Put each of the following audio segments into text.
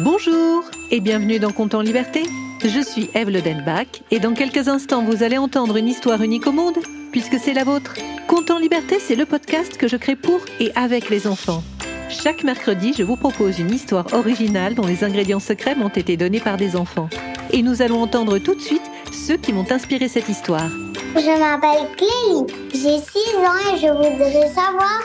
Bonjour et bienvenue dans Compte en Liberté. Je suis Eve Lodenbach et dans quelques instants vous allez entendre une histoire unique au monde puisque c'est la vôtre. Compte en Liberté, c'est le podcast que je crée pour et avec les enfants. Chaque mercredi, je vous propose une histoire originale dont les ingrédients secrets m'ont été donnés par des enfants. Et nous allons entendre tout de suite ceux qui m'ont inspiré cette histoire. Je m'appelle Clélie, j'ai 6 ans et je voudrais savoir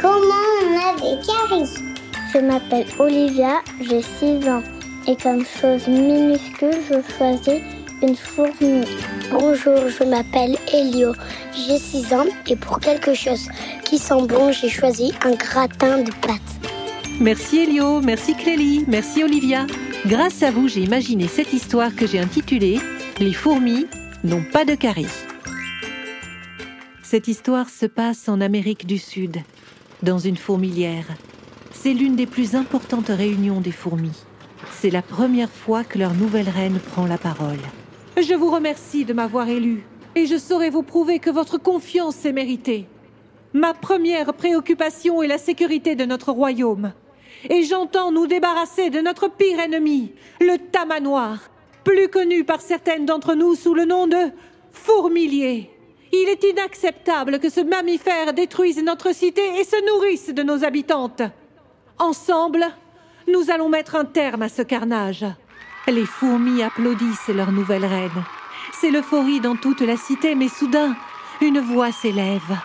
comment on a des caries. Je m'appelle Olivia, j'ai 6 ans. Et comme chose minuscule, je choisis une fourmi. Bonjour, je m'appelle Elio, j'ai 6 ans et pour quelque chose qui sent bon, j'ai choisi un gratin de pâtes. Merci Elio, merci Clélie, merci Olivia. Grâce à vous, j'ai imaginé cette histoire que j'ai intitulée Les fourmis n'ont pas de caries. Cette histoire se passe en Amérique du Sud, dans une fourmilière. C'est l'une des plus importantes réunions des fourmis. C'est la première fois que leur nouvelle reine prend la parole. Je vous remercie de m'avoir élu et je saurai vous prouver que votre confiance est méritée. Ma première préoccupation est la sécurité de notre royaume. Et j'entends nous débarrasser de notre pire ennemi, le tamanoir, plus connu par certaines d'entre nous sous le nom de fourmilier. Il est inacceptable que ce mammifère détruise notre cité et se nourrisse de nos habitantes. Ensemble, nous allons mettre un terme à ce carnage. Les fourmis applaudissent leur nouvelle reine. C'est l'euphorie dans toute la cité, mais soudain, une voix s'élève.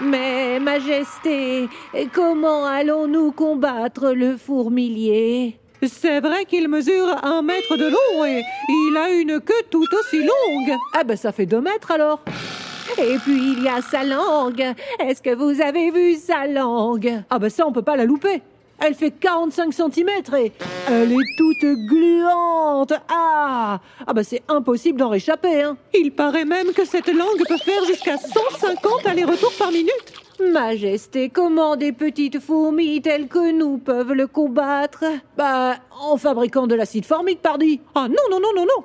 Mais, Majesté, comment allons-nous combattre le fourmilier? C'est vrai qu'il mesure un mètre de long et il a une queue tout aussi longue. Ah ben ça fait deux mètres alors. Et puis il y a sa langue. Est-ce que vous avez vu sa langue? Ah ben ça on peut pas la louper. Elle fait 45 cm et elle est toute gluante. Ah Ah bah c'est impossible d'en réchapper, hein. Il paraît même que cette langue peut faire jusqu'à 150 allers-retours par minute. Majesté, comment des petites fourmis telles que nous peuvent le combattre? Bah, en fabriquant de l'acide formique, pardi. Ah non, non, non, non, non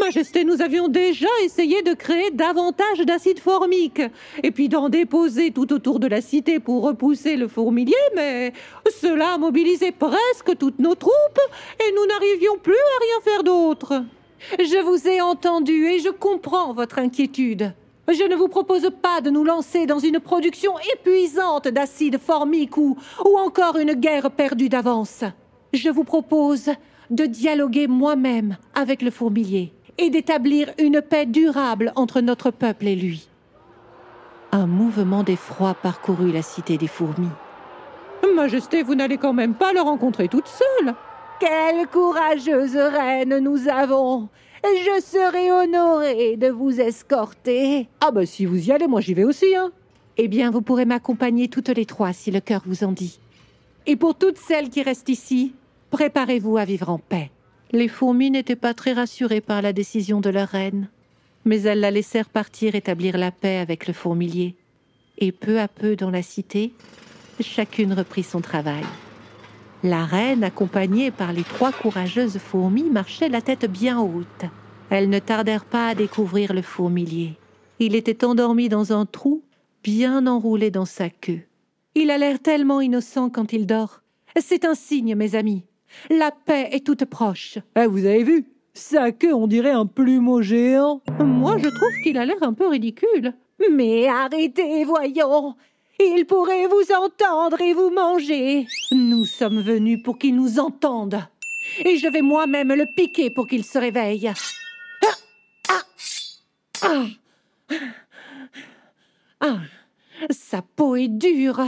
Majesté, nous avions déjà essayé de créer davantage d'acide formique et puis d'en déposer tout autour de la cité pour repousser le fourmilier, mais cela mobilisait presque toutes nos troupes et nous n'arrivions plus à rien faire d'autre. Je vous ai entendu et je comprends votre inquiétude. Je ne vous propose pas de nous lancer dans une production épuisante d'acide formique ou, ou encore une guerre perdue d'avance. Je vous propose de dialoguer moi-même avec le fourmilier et d'établir une paix durable entre notre peuple et lui. Un mouvement d'effroi parcourut la cité des fourmis. Majesté, vous n'allez quand même pas le rencontrer toute seule. Quelle courageuse reine nous avons. Je serai honorée de vous escorter. Ah bah si vous y allez, moi j'y vais aussi, hein. Eh bien, vous pourrez m'accompagner toutes les trois si le cœur vous en dit. Et pour toutes celles qui restent ici, préparez-vous à vivre en paix. Les fourmis n'étaient pas très rassurées par la décision de leur reine, mais elles la laissèrent partir établir la paix avec le fourmilier. Et peu à peu dans la cité, chacune reprit son travail. La reine, accompagnée par les trois courageuses fourmis, marchait la tête bien haute. Elles ne tardèrent pas à découvrir le fourmilier. Il était endormi dans un trou, bien enroulé dans sa queue. Il a l'air tellement innocent quand il dort. C'est un signe, mes amis. La paix est toute proche. Eh, vous avez vu? Sa queue, on dirait un plumeau géant. Moi, je trouve qu'il a l'air un peu ridicule. Mais arrêtez, voyons. Il pourrait vous entendre et vous manger. Nous sommes venus pour qu'il nous entende. Et je vais moi-même le piquer pour qu'il se réveille. Ah, ah, ah, sa peau est dure.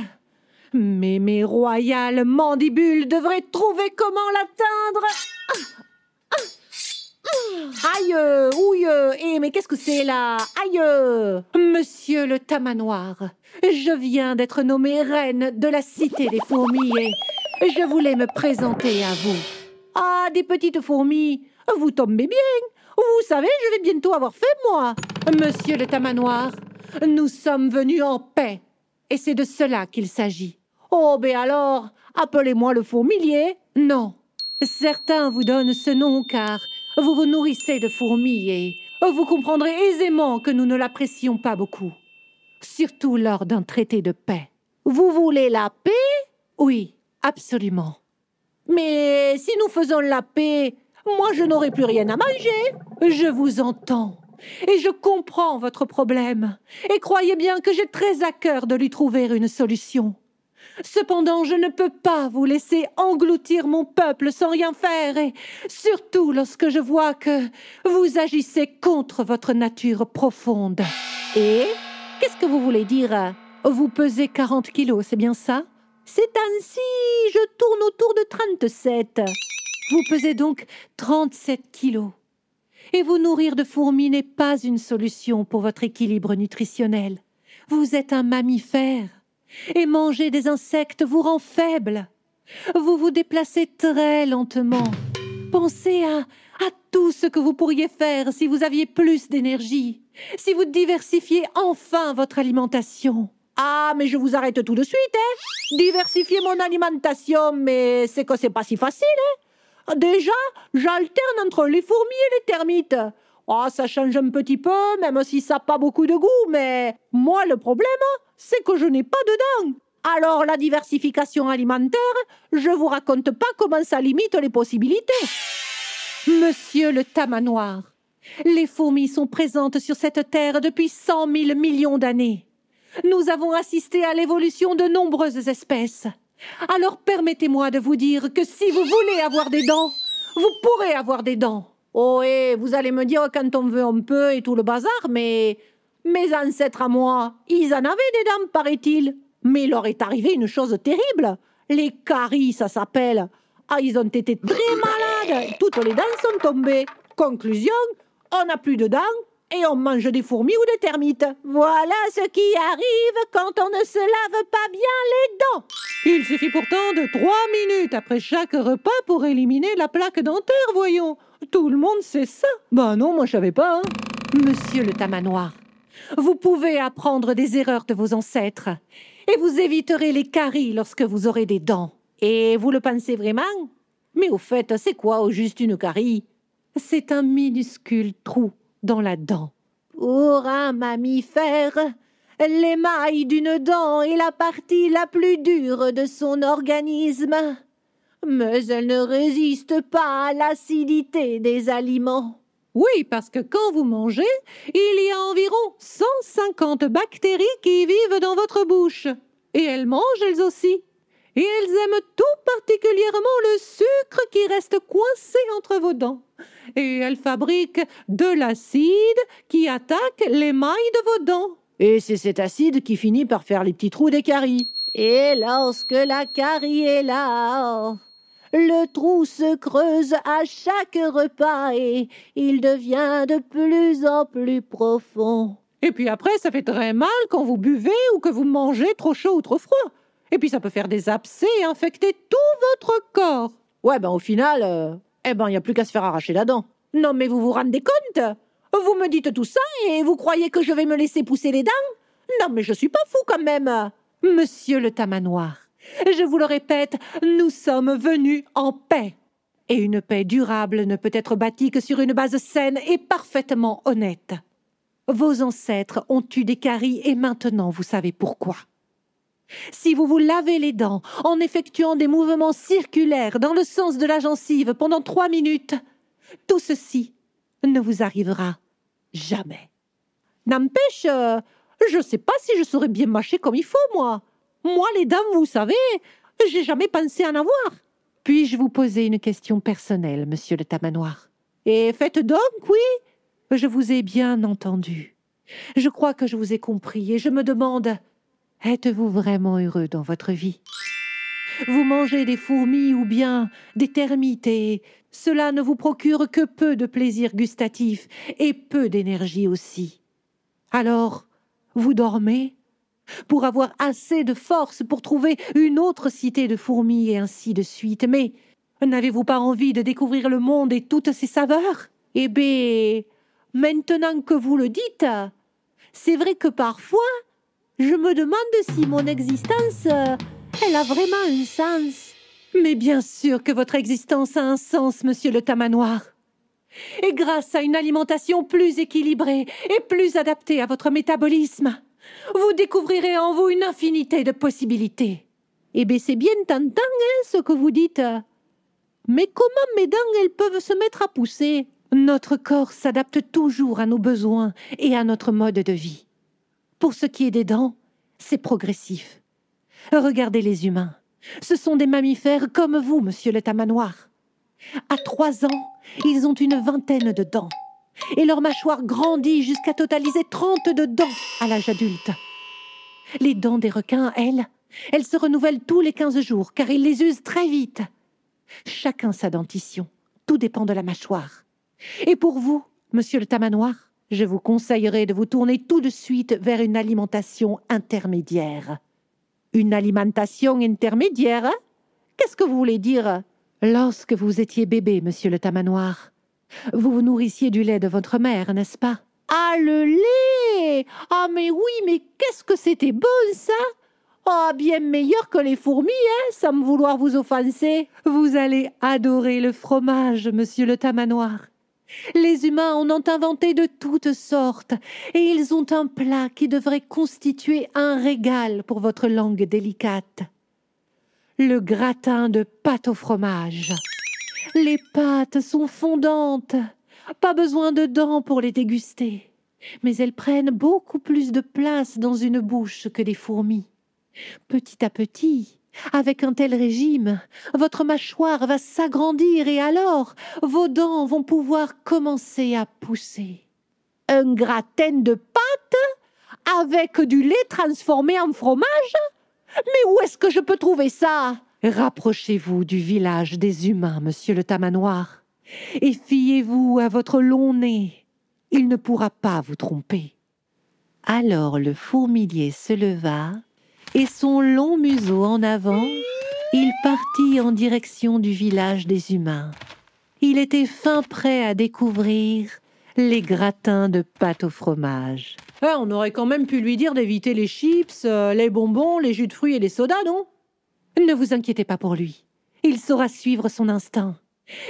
Mais mes royales mandibules devraient trouver comment l'atteindre. Aïe, ouille, eh, mais qu'est-ce que c'est là? Aïe Monsieur le tamanoir, je viens d'être nommée reine de la cité des fourmis et je voulais me présenter à vous. Ah, des petites fourmis, vous tombez bien. Vous savez, je vais bientôt avoir fait, moi. Monsieur le tamanoir, nous sommes venus en paix. Et c'est de cela qu'il s'agit. Oh, ben alors, appelez-moi le fourmilier. Non. Certains vous donnent ce nom car vous vous nourrissez de fourmis et vous comprendrez aisément que nous ne l'apprécions pas beaucoup. Surtout lors d'un traité de paix. Vous voulez la paix? Oui, absolument. Mais si nous faisons la paix, moi je n'aurai plus rien à manger. Je vous entends. Et je comprends votre problème. Et croyez bien que j'ai très à cœur de lui trouver une solution. Cependant, je ne peux pas vous laisser engloutir mon peuple sans rien faire, et surtout lorsque je vois que vous agissez contre votre nature profonde. Et qu'est-ce que vous voulez dire? Vous pesez 40 kilos, c'est bien ça? C'est ainsi, je tourne autour de 37. Vous pesez donc 37 kilos. Et vous nourrir de fourmis n'est pas une solution pour votre équilibre nutritionnel. Vous êtes un mammifère et manger des insectes vous rend faible. Vous vous déplacez très lentement. Pensez à, à tout ce que vous pourriez faire si vous aviez plus d'énergie, si vous diversifiez enfin votre alimentation. Ah, mais je vous arrête tout de suite, hein Diversifier mon alimentation, mais c'est que c'est pas si facile, hein Déjà, j'alterne entre les fourmis et les termites. Oh, ça change un petit peu, même si ça n'a pas beaucoup de goût, mais moi, le problème, c'est que je n'ai pas de dents. Alors, la diversification alimentaire, je vous raconte pas comment ça limite les possibilités. Monsieur le tamanoir, les fourmis sont présentes sur cette terre depuis cent mille millions d'années. Nous avons assisté à l'évolution de nombreuses espèces. Alors permettez-moi de vous dire que si vous voulez avoir des dents, vous pourrez avoir des dents. Oh, et vous allez me dire quand on veut un peu et tout le bazar, mais mes ancêtres à moi, ils en avaient des dents, paraît-il. Mais il leur est arrivé une chose terrible. Les caries, ça s'appelle. Ah, ils ont été très malades. Toutes les dents sont tombées. Conclusion, on n'a plus de dents et on mange des fourmis ou des termites. Voilà ce qui arrive quand on ne se lave pas bien les dents. Il suffit pourtant de trois minutes après chaque repas pour éliminer la plaque dentaire, voyons. Tout le monde sait ça. Ben non, moi je savais pas. Hein. Monsieur le tamanoir, vous pouvez apprendre des erreurs de vos ancêtres et vous éviterez les caries lorsque vous aurez des dents. Et vous le pensez vraiment? Mais au fait, c'est quoi au juste une carie? C'est un minuscule trou dans la dent. Pour un mammifère, l'émail d'une dent est la partie la plus dure de son organisme mais elle ne résiste pas à l'acidité des aliments. Oui, parce que quand vous mangez, il y a environ 150 bactéries qui vivent dans votre bouche. Et elles mangent elles aussi. Et elles aiment tout particulièrement le sucre qui reste coincé entre vos dents. Et elles fabriquent de l'acide qui attaque l'émail de vos dents. Et c'est cet acide qui finit par faire les petits trous des caries. Et lorsque la carie est là, le trou se creuse à chaque repas et il devient de plus en plus profond. Et puis après, ça fait très mal quand vous buvez ou que vous mangez trop chaud ou trop froid. Et puis ça peut faire des abcès et infecter tout votre corps. Ouais, ben au final, euh, eh ben il n'y a plus qu'à se faire arracher la dent. Non mais vous vous rendez compte? Vous me dites tout ça et vous croyez que je vais me laisser pousser les dents? Non mais je suis pas fou quand même. Monsieur le tamanoir, je vous le répète, nous sommes venus en paix. Et une paix durable ne peut être bâtie que sur une base saine et parfaitement honnête. Vos ancêtres ont eu des caries et maintenant vous savez pourquoi. Si vous vous lavez les dents en effectuant des mouvements circulaires dans le sens de la gencive pendant trois minutes, tout ceci ne vous arrivera jamais. N'empêche, je ne sais pas si je saurais bien mâcher comme il faut, moi. Moi, les dames, vous savez, j'ai jamais pensé en avoir. Puis-je vous poser une question personnelle, monsieur le tamanoir? Et faites donc, oui Je vous ai bien entendu. Je crois que je vous ai compris et je me demande êtes-vous vraiment heureux dans votre vie? Vous mangez des fourmis ou bien des termites et cela ne vous procure que peu de plaisir gustatif et peu d'énergie aussi. Alors, vous dormez? Pour avoir assez de force pour trouver une autre cité de fourmis et ainsi de suite. Mais n'avez-vous pas envie de découvrir le monde et toutes ses saveurs? Eh bien, maintenant que vous le dites, c'est vrai que parfois, je me demande si mon existence, elle a vraiment un sens. Mais bien sûr que votre existence a un sens, monsieur le tamanoir. Et grâce à une alimentation plus équilibrée et plus adaptée à votre métabolisme, vous découvrirez en vous une infinité de possibilités. Eh bien, c'est bien tentant, hein, ce que vous dites. Mais comment mes dents, elles peuvent se mettre à pousser? Notre corps s'adapte toujours à nos besoins et à notre mode de vie. Pour ce qui est des dents, c'est progressif. Regardez les humains. Ce sont des mammifères comme vous, monsieur le tamanoir. À trois ans, ils ont une vingtaine de dents. Et leur mâchoire grandit jusqu'à totaliser trente de dents à l'âge adulte. Les dents des requins, elles, elles se renouvellent tous les quinze jours, car ils les usent très vite. Chacun sa dentition. Tout dépend de la mâchoire. Et pour vous, monsieur le tamanoir, je vous conseillerais de vous tourner tout de suite vers une alimentation intermédiaire. Une alimentation intermédiaire hein? Qu'est-ce que vous voulez dire? Lorsque vous étiez bébé, monsieur le tamanoir, vous vous nourrissiez du lait de votre mère, n'est-ce pas? Ah, le lait Ah, mais oui, mais qu'est-ce que c'était bon, ça Ah, bien meilleur que les fourmis, hein, sans me vouloir vous offenser. Vous allez adorer le fromage, monsieur le tamanoir. Les humains en ont inventé de toutes sortes, et ils ont un plat qui devrait constituer un régal pour votre langue délicate. Le gratin de pâte au fromage. Les pâtes sont fondantes, pas besoin de dents pour les déguster, mais elles prennent beaucoup plus de place dans une bouche que les fourmis. Petit à petit, avec un tel régime, votre mâchoire va s'agrandir et alors vos dents vont pouvoir commencer à pousser. Un gratin de pâte avec du lait transformé en fromage? Mais où est-ce que je peux trouver ça? Rapprochez-vous du village des humains, monsieur le tamanoir, et fiez-vous à votre long nez. Il ne pourra pas vous tromper. Alors le fourmilier se leva et son long museau en avant, il partit en direction du village des humains. Il était fin prêt à découvrir les gratins de pâte au fromage. Eh, on aurait quand même pu lui dire d'éviter les chips, euh, les bonbons, les jus de fruits et les sodas, non? Ne vous inquiétez pas pour lui. Il saura suivre son instinct.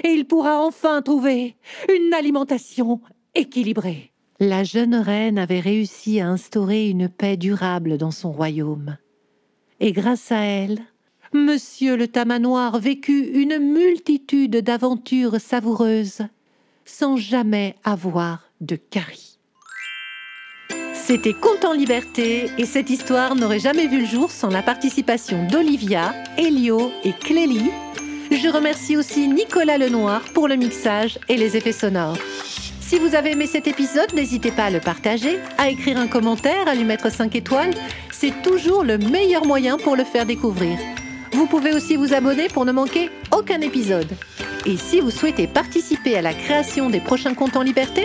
Et il pourra enfin trouver une alimentation équilibrée. La jeune reine avait réussi à instaurer une paix durable dans son royaume et grâce à elle, Monsieur le Tamanoir vécut une multitude d'aventures savoureuses sans jamais avoir de carie. C'était Conte en liberté et cette histoire n'aurait jamais vu le jour sans la participation d'Olivia, Elio et Clélie. Je remercie aussi Nicolas Lenoir pour le mixage et les effets sonores. Si vous avez aimé cet épisode, n'hésitez pas à le partager, à écrire un commentaire, à lui mettre 5 étoiles c'est toujours le meilleur moyen pour le faire découvrir. Vous pouvez aussi vous abonner pour ne manquer aucun épisode. Et si vous souhaitez participer à la création des prochains comptes en liberté,